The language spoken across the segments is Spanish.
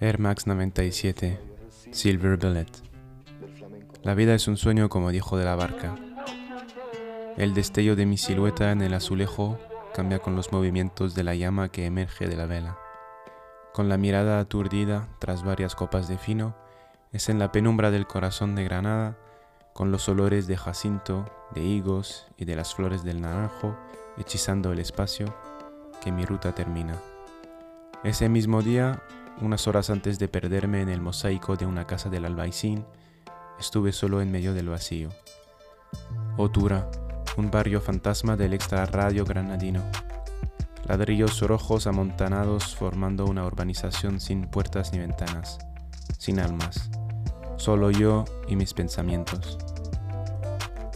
Air Max 97, Silver Bullet. La vida es un sueño como dijo de la barca. El destello de mi silueta en el azulejo cambia con los movimientos de la llama que emerge de la vela. Con la mirada aturdida tras varias copas de fino, es en la penumbra del corazón de Granada, con los olores de jacinto, de higos y de las flores del naranjo hechizando el espacio, que mi ruta termina. Ese mismo día unas horas antes de perderme en el mosaico de una casa del albaicín, estuve solo en medio del vacío. Otura, un barrio fantasma del extra radio granadino. Ladrillos rojos amontanados formando una urbanización sin puertas ni ventanas, sin almas. Solo yo y mis pensamientos.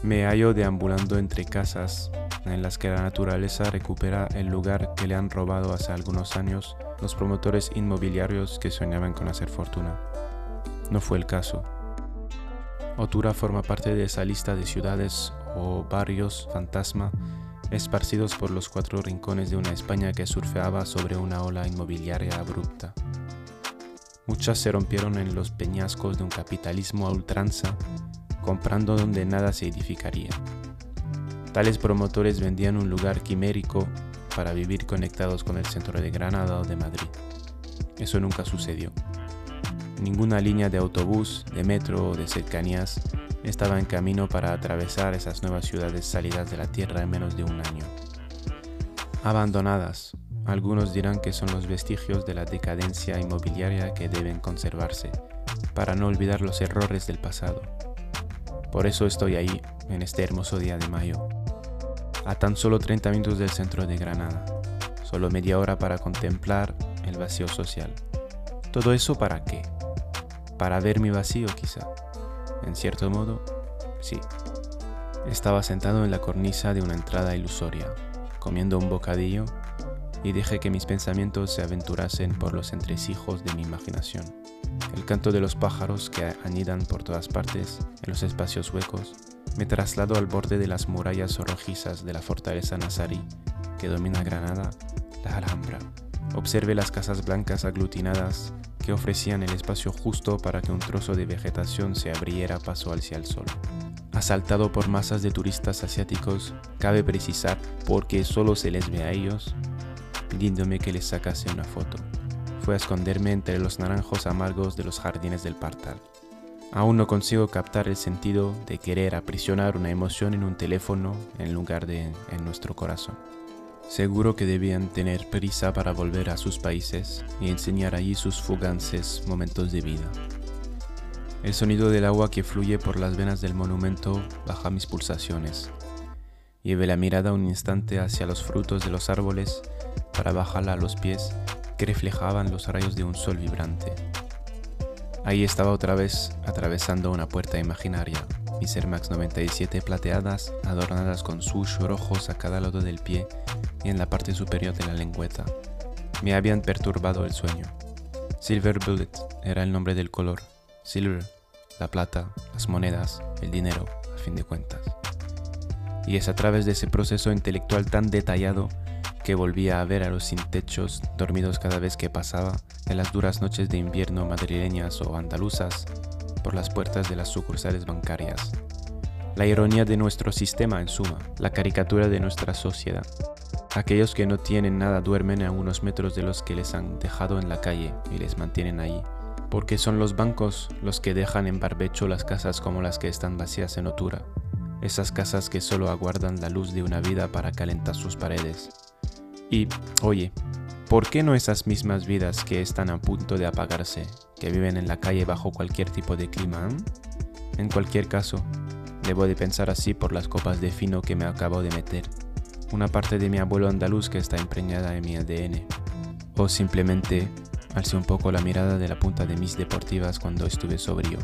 Me hallo deambulando entre casas en las que la naturaleza recupera el lugar que le han robado hace algunos años los promotores inmobiliarios que soñaban con hacer fortuna. No fue el caso. Otura forma parte de esa lista de ciudades o barrios fantasma esparcidos por los cuatro rincones de una España que surfeaba sobre una ola inmobiliaria abrupta. Muchas se rompieron en los peñascos de un capitalismo a ultranza, comprando donde nada se edificaría. Tales promotores vendían un lugar quimérico para vivir conectados con el centro de Granada o de Madrid. Eso nunca sucedió. Ninguna línea de autobús, de metro o de cercanías estaba en camino para atravesar esas nuevas ciudades salidas de la tierra en menos de un año. Abandonadas, algunos dirán que son los vestigios de la decadencia inmobiliaria que deben conservarse, para no olvidar los errores del pasado. Por eso estoy ahí, en este hermoso día de mayo, a tan solo 30 minutos del centro de Granada, solo media hora para contemplar el vacío social. ¿Todo eso para qué? ¿Para ver mi vacío quizá? En cierto modo, sí. Estaba sentado en la cornisa de una entrada ilusoria, comiendo un bocadillo, y dejé que mis pensamientos se aventurasen por los entresijos de mi imaginación. El canto de los pájaros que anidan por todas partes, en los espacios huecos, me traslado al borde de las murallas rojizas de la fortaleza nazarí que domina Granada, la Alhambra. Observe las casas blancas aglutinadas que ofrecían el espacio justo para que un trozo de vegetación se abriera paso hacia el sol. Asaltado por masas de turistas asiáticos, cabe precisar porque solo se les ve a ellos, pidiéndome que les sacase una foto. Fue a esconderme entre los naranjos amargos de los jardines del Partal. Aún no consigo captar el sentido de querer aprisionar una emoción en un teléfono en lugar de en nuestro corazón. Seguro que debían tener prisa para volver a sus países y enseñar allí sus fugances momentos de vida. El sonido del agua que fluye por las venas del monumento baja mis pulsaciones. Lleve la mirada un instante hacia los frutos de los árboles para bajarla a los pies que reflejaban los rayos de un sol vibrante. Ahí estaba otra vez atravesando una puerta imaginaria, mis Air Max 97 plateadas adornadas con sush rojos a cada lado del pie y en la parte superior de la lengüeta. Me habían perturbado el sueño. Silver Bullet era el nombre del color. Silver, la plata, las monedas, el dinero, a fin de cuentas. Y es a través de ese proceso intelectual tan detallado que volvía a ver a los sin techos dormidos cada vez que pasaba en las duras noches de invierno madrileñas o andaluzas por las puertas de las sucursales bancarias. La ironía de nuestro sistema en suma, la caricatura de nuestra sociedad. Aquellos que no tienen nada duermen a unos metros de los que les han dejado en la calle y les mantienen allí, porque son los bancos los que dejan en barbecho las casas como las que están vacías en Otura, esas casas que solo aguardan la luz de una vida para calentar sus paredes. Y, oye, ¿por qué no esas mismas vidas que están a punto de apagarse, que viven en la calle bajo cualquier tipo de clima? En cualquier caso, debo de pensar así por las copas de fino que me acabo de meter, una parte de mi abuelo andaluz que está impregnada en mi ADN, o simplemente alcé un poco la mirada de la punta de mis deportivas cuando estuve sobrio.